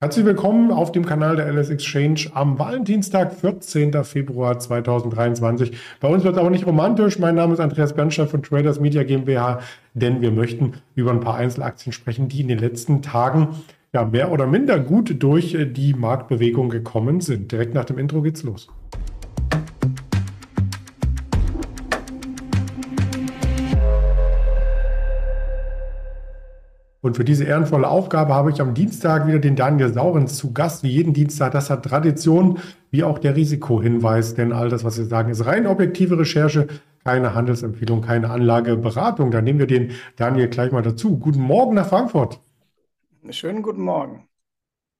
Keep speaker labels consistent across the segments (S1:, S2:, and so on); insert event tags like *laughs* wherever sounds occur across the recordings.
S1: Herzlich willkommen auf dem Kanal der LS Exchange am Valentinstag, 14. Februar 2023. Bei uns wird es aber nicht romantisch. Mein Name ist Andreas Bernstein von Traders Media GmbH, denn wir möchten über ein paar Einzelaktien sprechen, die in den letzten Tagen ja mehr oder minder gut durch die Marktbewegung gekommen sind. Direkt nach dem Intro geht's los. Und für diese ehrenvolle Aufgabe habe ich am Dienstag wieder den Daniel Saurens zu Gast, wie jeden Dienstag. Das hat Tradition, wie auch der Risikohinweis, denn all das, was wir sagen, ist rein objektive Recherche, keine Handelsempfehlung, keine Anlageberatung. Da nehmen wir den Daniel gleich mal dazu. Guten Morgen nach Frankfurt.
S2: Schönen guten Morgen.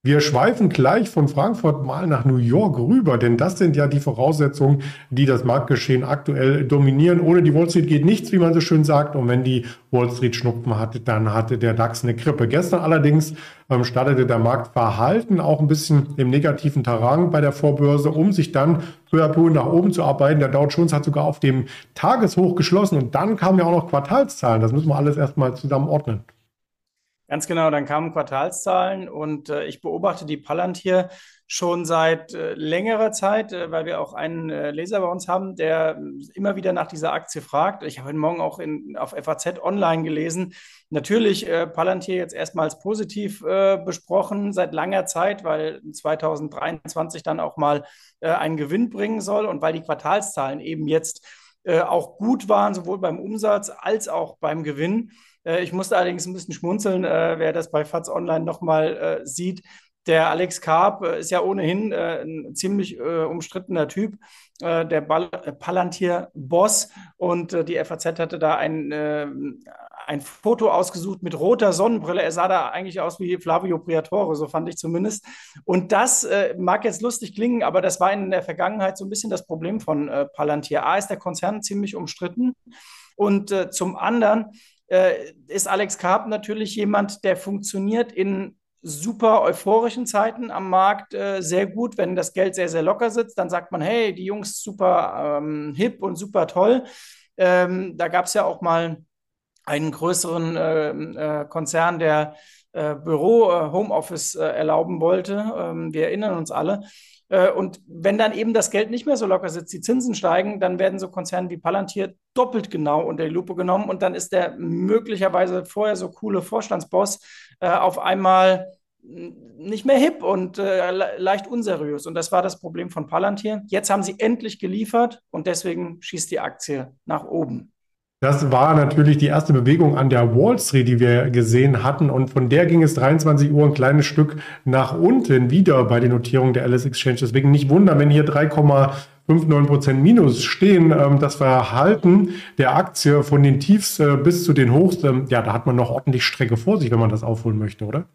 S1: Wir schweifen gleich von Frankfurt mal nach New York rüber, denn das sind ja die Voraussetzungen, die das Marktgeschehen aktuell dominieren. Ohne die Wall Street geht nichts, wie man so schön sagt. Und wenn die Wall Street Schnupfen hatte, dann hatte der DAX eine Krippe. Gestern allerdings ähm, startete der Markt verhalten, auch ein bisschen im negativen Terrain bei der Vorbörse, um sich dann peu à nach oben zu arbeiten. Der Dow Jones hat sogar auf dem Tageshoch geschlossen und dann kamen ja auch noch Quartalszahlen. Das müssen wir alles erstmal zusammen ordnen.
S2: Ganz genau, dann kamen Quartalszahlen und äh, ich beobachte die Palantir schon seit äh, längerer Zeit, äh, weil wir auch einen äh, Leser bei uns haben, der äh, immer wieder nach dieser Aktie fragt. Ich habe heute Morgen auch in, auf FAZ online gelesen. Natürlich äh, Palantir jetzt erstmals positiv besprochen seit langer Zeit, weil 2023 dann auch mal einen Gewinn bringen soll und weil die Quartalszahlen eben jetzt auch gut waren, sowohl beim Umsatz als auch beim Gewinn. Äh, ich musste allerdings ein bisschen schmunzeln, äh, wer das bei FATS Online nochmal äh, sieht. Der Alex Karp ist ja ohnehin ein ziemlich umstrittener Typ, der Palantir-Boss. Und die FAZ hatte da ein, ein Foto ausgesucht mit roter Sonnenbrille. Er sah da eigentlich aus wie Flavio Priatore, so fand ich zumindest. Und das äh, mag jetzt lustig klingen, aber das war in der Vergangenheit so ein bisschen das Problem von äh, Palantir. A ist der Konzern ziemlich umstritten und äh, zum anderen äh, ist Alex Karp natürlich jemand, der funktioniert in super euphorischen Zeiten am Markt äh, sehr gut. Wenn das Geld sehr, sehr locker sitzt, dann sagt man, hey, die Jungs super ähm, hip und super toll. Ähm, da gab es ja auch mal einen größeren äh, äh, Konzern, der äh, Büro, äh, Homeoffice erlauben wollte. Ähm, wir erinnern uns alle. Äh, und wenn dann eben das Geld nicht mehr so locker sitzt, die Zinsen steigen, dann werden so Konzerne wie Palantir doppelt genau unter die Lupe genommen und dann ist der möglicherweise vorher so coole Vorstandsboss äh, auf einmal nicht mehr hip und äh, leicht unseriös. Und das war das Problem von Palantir. Jetzt haben sie endlich geliefert und deswegen schießt die Aktie nach oben.
S1: Das war natürlich die erste Bewegung an der Wall Street, die wir gesehen hatten. Und von der ging es 23 Uhr ein kleines Stück nach unten wieder bei den Notierungen der Alice Exchange. Deswegen nicht wundern, wenn hier 3,59 Prozent Minus stehen. Ähm, das Verhalten der Aktie von den Tiefs äh, bis zu den Hochs, ähm, ja, da hat man noch ordentlich Strecke vor sich, wenn man das aufholen möchte, oder?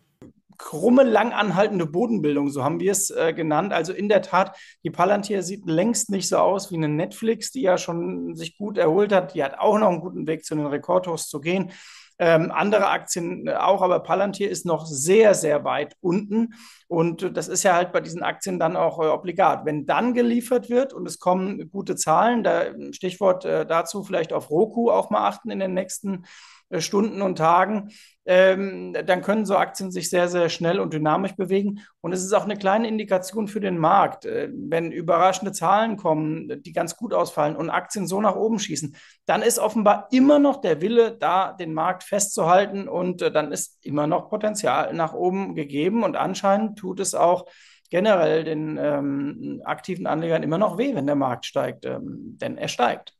S2: Krumme, langanhaltende Bodenbildung, so haben wir es äh, genannt. Also in der Tat, die Palantir sieht längst nicht so aus wie eine Netflix, die ja schon sich gut erholt hat. Die hat auch noch einen guten Weg zu den Rekordhochs zu gehen. Ähm, andere Aktien äh, auch, aber Palantir ist noch sehr, sehr weit unten. Und das ist ja halt bei diesen Aktien dann auch äh, obligat. Wenn dann geliefert wird und es kommen gute Zahlen, da Stichwort äh, dazu vielleicht auf Roku auch mal achten in den nächsten äh, Stunden und Tagen, ähm, dann können so Aktien sich sehr, sehr schnell und dynamisch bewegen. Und es ist auch eine kleine Indikation für den Markt. Äh, wenn überraschende Zahlen kommen, die ganz gut ausfallen und Aktien so nach oben schießen, dann ist offenbar immer noch der Wille da, den Markt festzuhalten und äh, dann ist immer noch Potenzial nach oben gegeben und anscheinend tut es auch generell den ähm, aktiven Anlegern immer noch weh, wenn der Markt steigt, ähm, denn er steigt.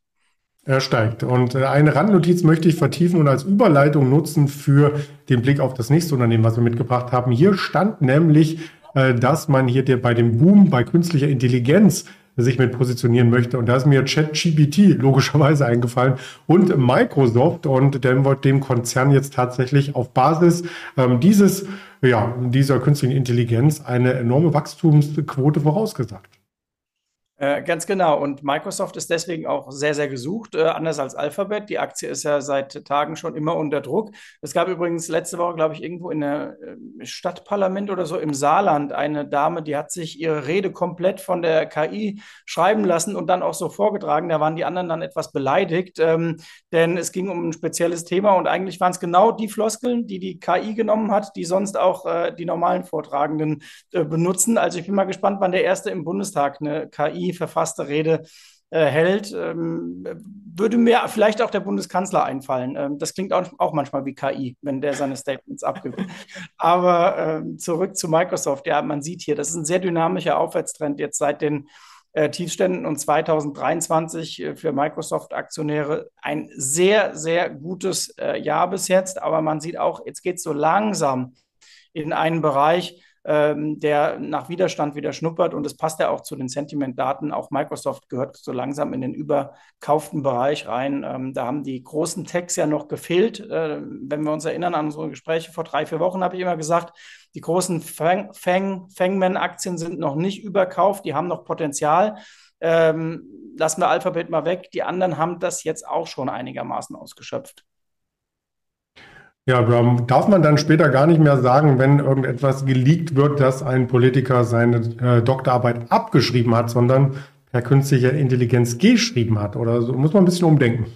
S1: Er steigt. Und äh, eine Randnotiz möchte ich vertiefen und als Überleitung nutzen für den Blick auf das nächste Unternehmen, was wir mitgebracht haben. Hier stand nämlich, äh, dass man hier bei dem Boom bei künstlicher Intelligenz sich mit positionieren möchte. Und da ist mir ChatGPT logischerweise eingefallen und Microsoft und dem dem Konzern jetzt tatsächlich auf Basis ähm, dieses, ja, dieser künstlichen Intelligenz eine enorme Wachstumsquote vorausgesagt.
S2: Äh, ganz genau. Und Microsoft ist deswegen auch sehr, sehr gesucht, äh, anders als Alphabet. Die Aktie ist ja seit Tagen schon immer unter Druck. Es gab übrigens letzte Woche, glaube ich, irgendwo in der äh, Stadtparlament oder so im Saarland eine Dame, die hat sich ihre Rede komplett von der KI schreiben lassen und dann auch so vorgetragen. Da waren die anderen dann etwas beleidigt, ähm, denn es ging um ein spezielles Thema und eigentlich waren es genau die Floskeln, die die KI genommen hat, die sonst auch äh, die normalen Vortragenden benutzen. Also ich bin mal gespannt, wann der erste im Bundestag eine KI verfasste Rede äh, hält, ähm, würde mir vielleicht auch der Bundeskanzler einfallen. Ähm, das klingt auch, manchmal wie KI, wenn der seine Statements abgibt. Aber ähm, zurück zu Microsoft. Ja, man sieht hier, das ist ein sehr dynamischer Aufwärtstrend jetzt seit den äh, Tiefständen und 2023 äh, für Microsoft-Aktionäre ein sehr, sehr gutes Jahr bis jetzt. Aber man sieht auch, jetzt geht es so langsam in einen Bereich, ähm, der nach Widerstand wieder schnuppert. Und es passt ja auch zu den Sentiment-Daten. Auch Microsoft gehört so langsam in den überkauften Bereich rein. Ähm, da haben die großen Techs ja noch gefehlt. Äh, wenn wir uns erinnern an unsere Gespräche vor drei, vier Wochen, habe ich immer gesagt, die großen Fang, Fang, Fangman-Aktien sind noch nicht überkauft, die haben noch Potenzial. Ähm, lassen wir Alphabet mal weg. Die anderen haben das jetzt auch schon einigermaßen ausgeschöpft.
S1: Ja, darf man dann später gar nicht mehr sagen, wenn irgendetwas geleakt wird, dass ein Politiker seine äh, Doktorarbeit abgeschrieben hat, sondern per künstlicher Intelligenz geschrieben hat. Oder so muss man ein bisschen umdenken.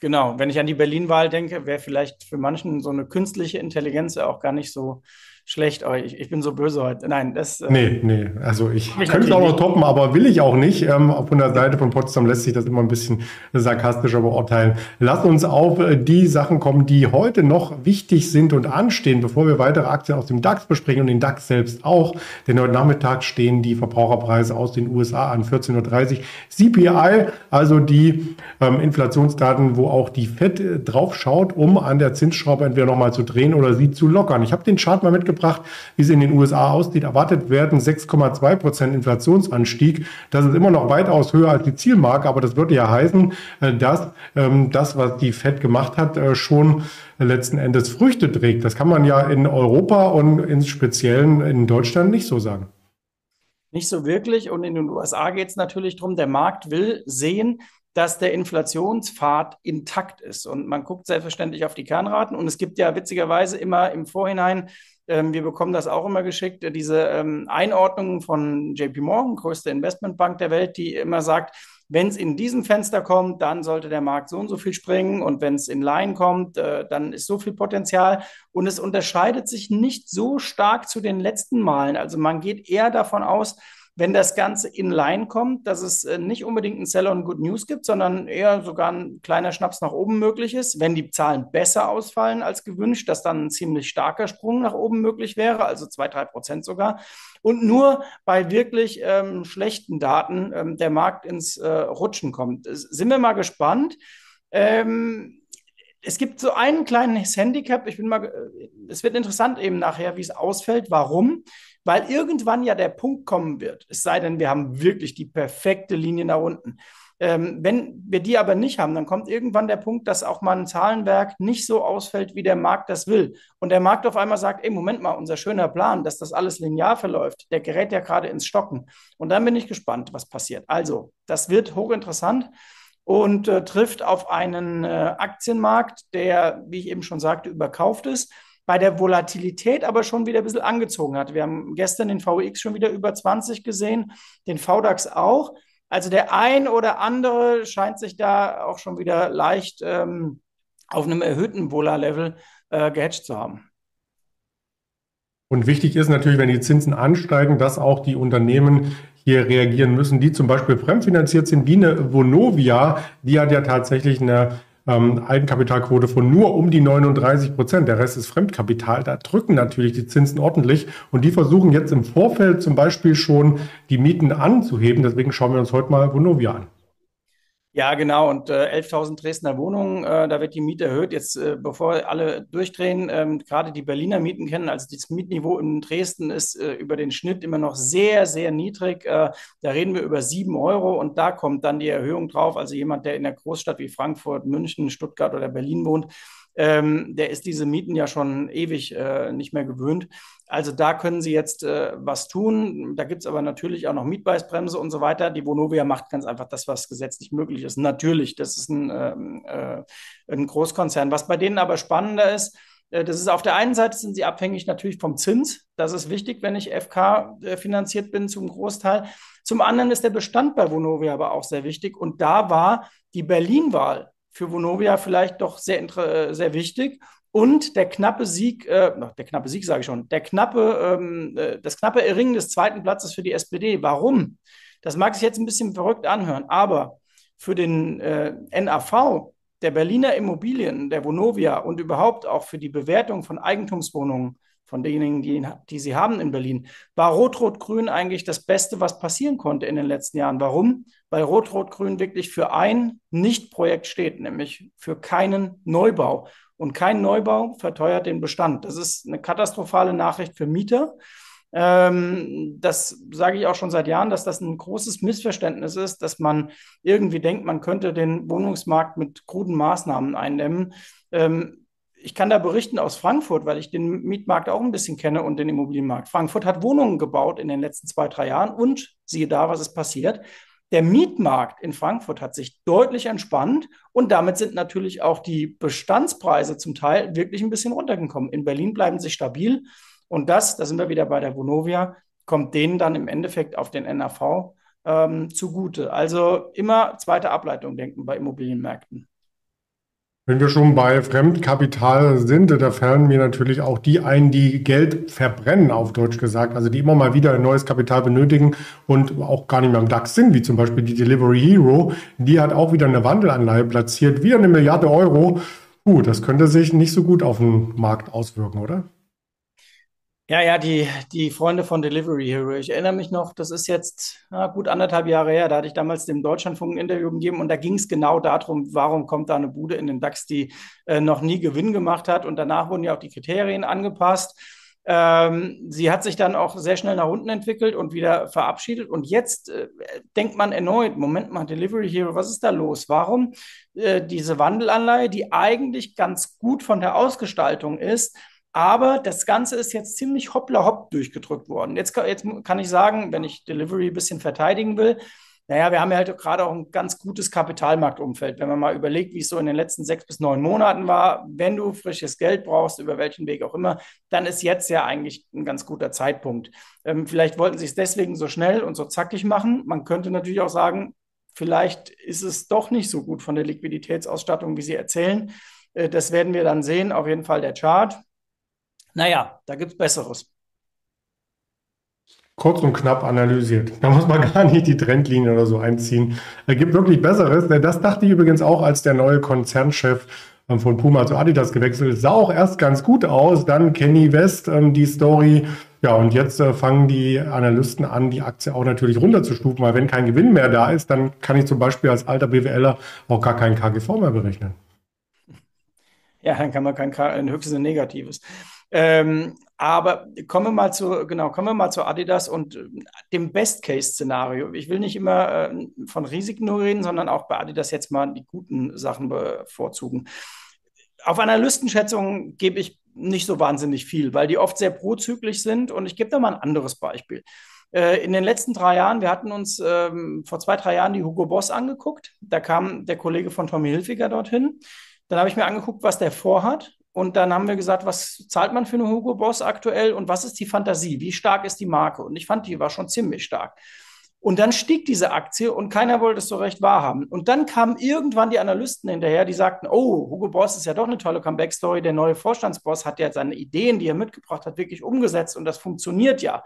S2: Genau, wenn ich an die Berlin-Wahl denke, wäre vielleicht für manchen so eine künstliche Intelligenz ja auch gar nicht so schlecht. Oh, ich, bin so böse heute. Nein, das.
S1: Äh, nee, nee. Also ich könnte es auch noch toppen, aber will ich auch nicht. Ähm, von der Seite von Potsdam lässt sich das immer ein bisschen sarkastischer beurteilen. Lass uns auf äh, die Sachen kommen, die heute noch wichtig sind und anstehen, bevor wir weitere Aktien aus dem DAX besprechen und den DAX selbst auch. Denn heute Nachmittag stehen die Verbraucherpreise aus den USA an 14.30 Uhr. CPI, also die ähm, Inflationsdaten, wo auch die FED äh, drauf schaut, um an der Zinsschraube entweder nochmal zu drehen oder sie zu lockern. Ich habe den Chart mal mitgebracht gebracht, wie es in den USA aussieht. Erwartet werden 6,2 Prozent Inflationsanstieg. Das ist immer noch weitaus höher als die Zielmarke, aber das würde ja heißen, äh, dass ähm, das, was die Fed gemacht hat, äh, schon letzten Endes Früchte trägt. Das kann man ja in Europa und im Speziellen in Deutschland nicht so sagen.
S2: Nicht so wirklich. Und in den USA geht es natürlich darum, der Markt will sehen, dass der Inflationspfad intakt ist. Und man guckt selbstverständlich auf die Kernraten. Und es gibt ja witzigerweise immer im Vorhinein ähm, wir bekommen das auch immer geschickt, äh, diese ähm, Einordnung von JP Morgan, größte Investmentbank der Welt, die immer sagt, wenn es in diesem Fenster kommt, dann sollte der Markt so und so viel springen und wenn es in Line kommt, äh, dann ist so viel Potenzial und es unterscheidet sich nicht so stark zu den letzten Malen. Also man geht eher davon aus, wenn das Ganze in Line kommt, dass es äh, nicht unbedingt ein Sell on Good News gibt, sondern eher sogar ein kleiner Schnaps nach oben möglich ist. Wenn die Zahlen besser ausfallen als gewünscht, dass dann ein ziemlich starker Sprung nach oben möglich wäre, also zwei, drei Prozent sogar. Und nur bei wirklich ähm, schlechten Daten ähm, der Markt ins äh, Rutschen kommt. Sind wir mal gespannt. Ähm, es gibt so einen kleinen Handicap. Ich bin mal, äh, es wird interessant eben nachher, wie es ausfällt. Warum? Weil irgendwann ja der Punkt kommen wird, es sei denn, wir haben wirklich die perfekte Linie nach unten. Ähm, wenn wir die aber nicht haben, dann kommt irgendwann der Punkt, dass auch mal ein Zahlenwerk nicht so ausfällt, wie der Markt das will. Und der Markt auf einmal sagt, ey, Moment mal, unser schöner Plan, dass das alles linear verläuft, der gerät ja gerade ins Stocken. Und dann bin ich gespannt, was passiert. Also, das wird hochinteressant und äh, trifft auf einen äh, Aktienmarkt, der, wie ich eben schon sagte, überkauft ist bei der Volatilität aber schon wieder ein bisschen angezogen hat. Wir haben gestern den VX schon wieder über 20 gesehen, den VDAX auch. Also der ein oder andere scheint sich da auch schon wieder leicht ähm, auf einem erhöhten Vola-Level äh, gehatcht zu haben.
S1: Und wichtig ist natürlich, wenn die Zinsen ansteigen, dass auch die Unternehmen hier reagieren müssen, die zum Beispiel fremdfinanziert sind, wie eine Vonovia, die hat ja tatsächlich eine ähm, Eigenkapitalquote von nur um die 39 Prozent. Der Rest ist Fremdkapital. Da drücken natürlich die Zinsen ordentlich. Und die versuchen jetzt im Vorfeld zum Beispiel schon die Mieten anzuheben. Deswegen schauen wir uns heute mal Vonovia an.
S2: Ja, genau. Und äh, 11.000 Dresdner Wohnungen, äh, da wird die Miete erhöht. Jetzt, äh, bevor alle durchdrehen, ähm, gerade die Berliner Mieten kennen, also das Mietniveau in Dresden ist äh, über den Schnitt immer noch sehr, sehr niedrig. Äh, da reden wir über sieben Euro und da kommt dann die Erhöhung drauf. Also jemand, der in einer Großstadt wie Frankfurt, München, Stuttgart oder Berlin wohnt, ähm, der ist diese Mieten ja schon ewig äh, nicht mehr gewöhnt. Also da können sie jetzt äh, was tun. Da gibt es aber natürlich auch noch Mietpreisbremse und so weiter. Die Vonovia macht ganz einfach das, was gesetzlich möglich ist. Natürlich, das ist ein, ähm, äh, ein Großkonzern. Was bei denen aber spannender ist, äh, das ist auf der einen Seite sind sie abhängig natürlich vom Zins. Das ist wichtig, wenn ich FK äh, finanziert bin zum Großteil. Zum anderen ist der Bestand bei Vonovia aber auch sehr wichtig. Und da war die Berlin-Wahl für Vonovia vielleicht doch sehr, äh, sehr wichtig. Und der knappe Sieg, äh, der knappe Sieg sage ich schon, der knappe, ähm, das knappe Erringen des zweiten Platzes für die SPD. Warum? Das mag sich jetzt ein bisschen verrückt anhören, aber für den äh, NAV der Berliner Immobilien, der Vonovia und überhaupt auch für die Bewertung von Eigentumswohnungen von denjenigen, die, die sie haben in Berlin, war Rot-Rot-Grün eigentlich das Beste, was passieren konnte in den letzten Jahren. Warum? Weil Rot-Rot-Grün wirklich für ein Nicht-Projekt steht, nämlich für keinen Neubau. Und kein Neubau verteuert den Bestand. Das ist eine katastrophale Nachricht für Mieter. Ähm, das sage ich auch schon seit Jahren, dass das ein großes Missverständnis ist, dass man irgendwie denkt, man könnte den Wohnungsmarkt mit kruden Maßnahmen eindämmen. Ähm, ich kann da berichten aus Frankfurt, weil ich den Mietmarkt auch ein bisschen kenne und den Immobilienmarkt. Frankfurt hat Wohnungen gebaut in den letzten zwei, drei Jahren und siehe da, was ist passiert. Der Mietmarkt in Frankfurt hat sich deutlich entspannt und damit sind natürlich auch die Bestandspreise zum Teil wirklich ein bisschen runtergekommen. In Berlin bleiben sie stabil. Und das, da sind wir wieder bei der Vonovia, kommt denen dann im Endeffekt auf den NAV ähm, zugute. Also immer zweite Ableitung denken bei Immobilienmärkten.
S1: Wenn wir schon bei Fremdkapital sind, da fallen mir natürlich auch die ein, die Geld verbrennen, auf Deutsch gesagt, also die immer mal wieder neues Kapital benötigen und auch gar nicht mehr im DAX sind, wie zum Beispiel die Delivery Hero. Die hat auch wieder eine Wandelanleihe platziert, wieder eine Milliarde Euro. Uh, das könnte sich nicht so gut auf den Markt auswirken, oder?
S2: Ja, ja, die, die Freunde von Delivery Hero. Ich erinnere mich noch, das ist jetzt na, gut anderthalb Jahre her. Da hatte ich damals dem Deutschlandfunk ein Interview gegeben und da ging es genau darum, warum kommt da eine Bude in den DAX, die äh, noch nie Gewinn gemacht hat. Und danach wurden ja auch die Kriterien angepasst. Ähm, sie hat sich dann auch sehr schnell nach unten entwickelt und wieder verabschiedet. Und jetzt äh, denkt man erneut, Moment mal, Delivery Hero, was ist da los? Warum äh, diese Wandelanleihe, die eigentlich ganz gut von der Ausgestaltung ist, aber das Ganze ist jetzt ziemlich hoppla hopp durchgedrückt worden. Jetzt, jetzt kann ich sagen, wenn ich Delivery ein bisschen verteidigen will, naja, wir haben ja halt gerade auch ein ganz gutes Kapitalmarktumfeld. Wenn man mal überlegt, wie es so in den letzten sechs bis neun Monaten war, wenn du frisches Geld brauchst, über welchen Weg auch immer, dann ist jetzt ja eigentlich ein ganz guter Zeitpunkt. Ähm, vielleicht wollten sie es deswegen so schnell und so zackig machen. Man könnte natürlich auch sagen, vielleicht ist es doch nicht so gut von der Liquiditätsausstattung, wie sie erzählen. Äh, das werden wir dann sehen. Auf jeden Fall der Chart. Naja, da gibt es Besseres.
S1: Kurz und knapp analysiert. Da muss man *laughs* gar nicht die Trendlinie oder so einziehen. Es gibt wirklich Besseres. Das dachte ich übrigens auch, als der neue Konzernchef ähm, von Puma zu Adidas gewechselt ist. Sah auch erst ganz gut aus. Dann Kenny West, ähm, die Story. Ja, und jetzt äh, fangen die Analysten an, die Aktie auch natürlich runterzustufen, weil wenn kein Gewinn mehr da ist, dann kann ich zum Beispiel als alter BWLer auch gar keinen KGV mehr berechnen.
S2: Ja, dann kann man kein, ein höchstes Negatives. Ähm, aber kommen wir mal zu, genau, kommen wir mal zu Adidas und äh, dem Best-Case-Szenario. Ich will nicht immer äh, von Risiken nur reden, sondern auch bei Adidas jetzt mal die guten Sachen bevorzugen. Auf Analystenschätzungen gebe ich nicht so wahnsinnig viel, weil die oft sehr prozyklisch sind. Und ich gebe da mal ein anderes Beispiel. Äh, in den letzten drei Jahren, wir hatten uns ähm, vor zwei, drei Jahren die Hugo Boss angeguckt. Da kam der Kollege von Tommy Hilfiger dorthin. Dann habe ich mir angeguckt, was der vorhat. Und dann haben wir gesagt, was zahlt man für eine Hugo Boss aktuell und was ist die Fantasie? Wie stark ist die Marke? Und ich fand, die war schon ziemlich stark. Und dann stieg diese Aktie und keiner wollte es so recht wahrhaben. Und dann kamen irgendwann die Analysten hinterher, die sagten, oh, Hugo Boss ist ja doch eine tolle Comeback-Story. Der neue Vorstandsboss hat ja seine Ideen, die er mitgebracht hat, wirklich umgesetzt und das funktioniert ja.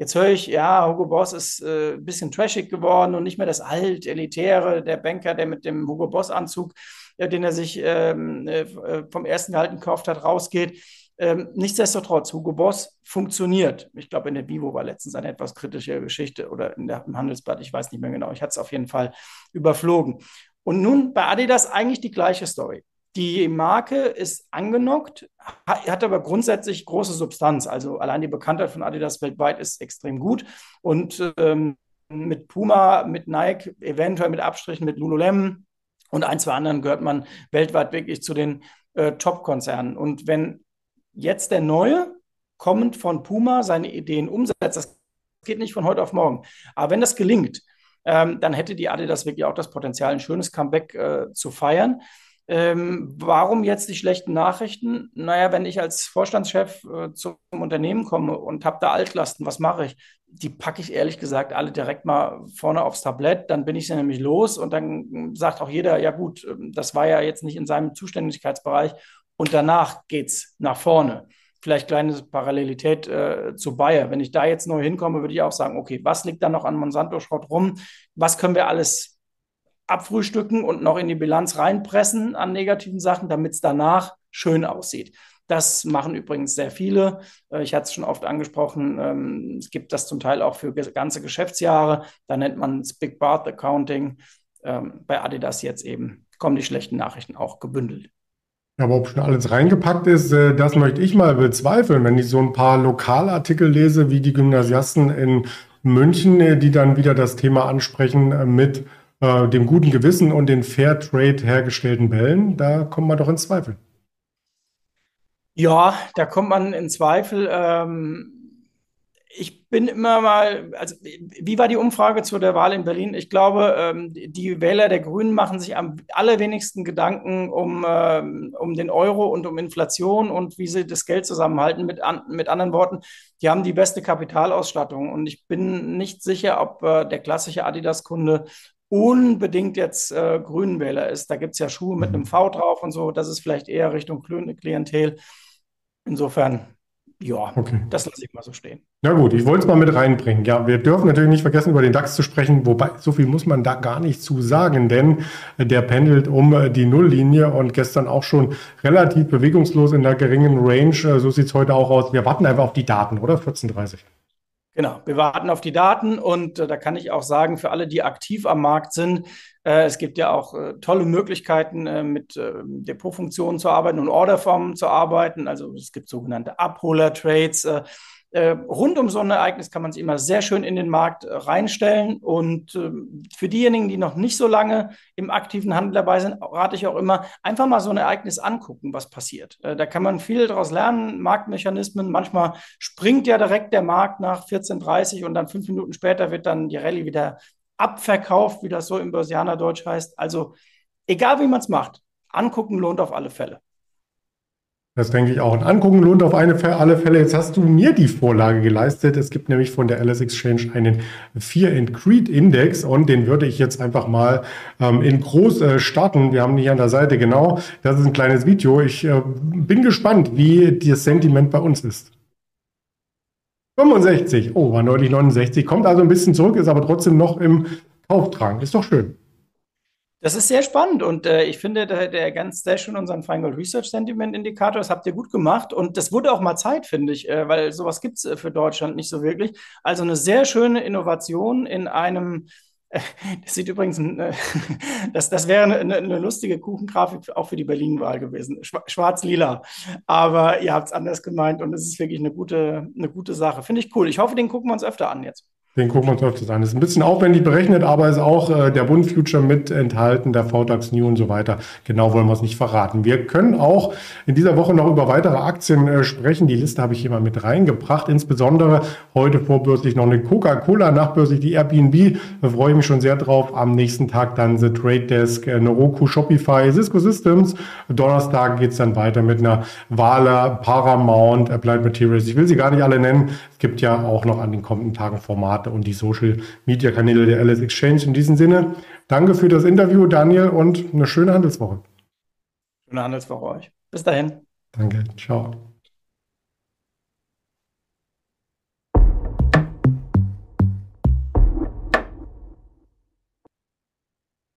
S2: Jetzt höre ich, ja, Hugo Boss ist äh, ein bisschen trashig geworden und nicht mehr das alt elitäre, der Banker, der mit dem Hugo Boss Anzug äh, den er sich ähm, äh, äh, vom ersten Gehalt gekauft hat, rausgeht. Ähm, nichtsdestotrotz, Hugo Boss funktioniert. Ich glaube, in der Vivo war letztens eine etwas kritische Geschichte oder in der, im Handelsblatt, ich weiß nicht mehr genau. Ich hatte es auf jeden Fall überflogen. Und nun bei Adidas eigentlich die gleiche Story. Die Marke ist angenockt, hat aber grundsätzlich große Substanz. Also allein die Bekanntheit von Adidas weltweit ist extrem gut. Und ähm, mit Puma, mit Nike, eventuell mit Abstrichen mit Lululemon, und ein, zwei anderen gehört man weltweit wirklich zu den äh, Top-Konzernen. Und wenn jetzt der Neue, kommend von Puma, seine Ideen umsetzt, das geht nicht von heute auf morgen. Aber wenn das gelingt, ähm, dann hätte die Adidas wirklich auch das Potenzial, ein schönes Comeback äh, zu feiern. Ähm, warum jetzt die schlechten Nachrichten? Naja, wenn ich als Vorstandschef äh, zum Unternehmen komme und habe da Altlasten, was mache ich? Die packe ich ehrlich gesagt alle direkt mal vorne aufs Tablett, dann bin ich sie nämlich los und dann sagt auch jeder, ja gut, ähm, das war ja jetzt nicht in seinem Zuständigkeitsbereich und danach geht es nach vorne vielleicht kleine Parallelität äh, zu Bayer. Wenn ich da jetzt neu hinkomme, würde ich auch sagen, okay, was liegt da noch an Monsanto-Schrott rum? Was können wir alles abfrühstücken und noch in die Bilanz reinpressen an negativen Sachen, damit es danach schön aussieht? Das machen übrigens sehr viele. Äh, ich hatte es schon oft angesprochen. Ähm, es gibt das zum Teil auch für ganze Geschäftsjahre. Da nennt man es Big Bath Accounting. Ähm, bei Adidas jetzt eben kommen die schlechten Nachrichten auch gebündelt.
S1: Aber ob schon alles reingepackt ist, äh, das möchte ich mal bezweifeln. Wenn ich so ein paar Lokalartikel lese, wie die Gymnasiasten in München, äh, die dann wieder das Thema ansprechen äh, dem guten Gewissen und den Fairtrade hergestellten Bällen, da kommt man doch in Zweifel.
S2: Ja, da kommt man in Zweifel. Ähm ich bin immer mal, also wie war die Umfrage zu der Wahl in Berlin? Ich glaube, ähm, die Wähler der Grünen machen sich am allerwenigsten Gedanken um, ähm, um den Euro und um Inflation und wie sie das Geld zusammenhalten. Mit, mit anderen Worten, die haben die beste Kapitalausstattung. Und ich bin nicht sicher, ob äh, der klassische Adidas-Kunde unbedingt jetzt äh, Grünenwähler ist. Da gibt es ja Schuhe mit einem V drauf und so. Das ist vielleicht eher Richtung Klientel. Insofern ja, okay. das lasse ich mal so stehen.
S1: Na gut, ich wollte es mal mit reinbringen. Ja, wir dürfen natürlich nicht vergessen, über den DAX zu sprechen, wobei so viel muss man da gar nicht zu sagen, denn der pendelt um äh, die Nulllinie und gestern auch schon relativ bewegungslos in der geringen Range. Äh, so sieht es heute auch aus. Wir warten einfach auf die Daten, oder? 14.30
S2: Genau, wir warten auf die Daten und äh, da kann ich auch sagen, für alle, die aktiv am Markt sind, äh, es gibt ja auch äh, tolle Möglichkeiten, äh, mit ähm, Depotfunktionen zu arbeiten und Orderformen zu arbeiten. Also es gibt sogenannte Abholer-Trades. Äh, rund um so ein Ereignis kann man sich immer sehr schön in den Markt äh, reinstellen. Und äh, für diejenigen, die noch nicht so lange im aktiven Handel dabei sind, rate ich auch immer, einfach mal so ein Ereignis angucken, was passiert. Äh, da kann man viel daraus lernen, Marktmechanismen. Manchmal springt ja direkt der Markt nach 14.30 und dann fünf Minuten später wird dann die Rallye wieder abverkauft, wie das so im Börsianerdeutsch heißt. Also egal wie man es macht, angucken lohnt auf alle Fälle.
S1: Das denke ich auch. Und angucken lohnt auf eine, alle Fälle. Jetzt hast du mir die Vorlage geleistet. Es gibt nämlich von der LS Exchange einen Fear and Creed Index und den würde ich jetzt einfach mal ähm, in groß äh, starten. Wir haben die hier an der Seite genau. Das ist ein kleines Video. Ich äh, bin gespannt, wie das Sentiment bei uns ist. 65. Oh, war neulich 69. Kommt also ein bisschen zurück, ist aber trotzdem noch im Kauftragen. Ist doch schön.
S2: Das ist sehr spannend und äh, ich finde, der, der ganz sehr schön unseren Final Research Sentiment Indikator, das habt ihr gut gemacht und das wurde auch mal Zeit, finde ich, äh, weil sowas gibt es äh, für Deutschland nicht so wirklich. Also eine sehr schöne Innovation in einem, äh, *laughs* das sieht übrigens, äh, *laughs* das, das wäre eine, eine, lustige Kuchengrafik auch für die Berlin-Wahl gewesen, schwarz-lila, aber ihr habt es anders gemeint und es ist wirklich eine gute, eine gute Sache. Finde ich cool. Ich hoffe, den gucken wir uns öfter an jetzt.
S1: Den gucken wir uns öfters an. Ist ein bisschen aufwendig berechnet, aber ist auch äh, der Bund Future mit enthalten, der VDAX New und so weiter. Genau wollen wir es nicht verraten. Wir können auch in dieser Woche noch über weitere Aktien äh, sprechen. Die Liste habe ich hier mal mit reingebracht. Insbesondere heute vorbörslich noch eine Coca-Cola, nachbörslich die Airbnb. Da freue ich mich schon sehr drauf. Am nächsten Tag dann The Trade Desk, äh, Noroku, Shopify, Cisco Systems. Donnerstag geht's dann weiter mit einer Wala, Paramount, Applied Materials. Ich will sie gar nicht alle nennen. Gibt ja auch noch an den kommenden Tagen Formate Formate und die Social Media Kanäle der LS Exchange. In diesem Sinne, danke für das Interview, Daniel, und eine schöne Handelswoche.
S2: Schöne Handelswoche euch. Bis dahin.
S1: Danke. Ciao.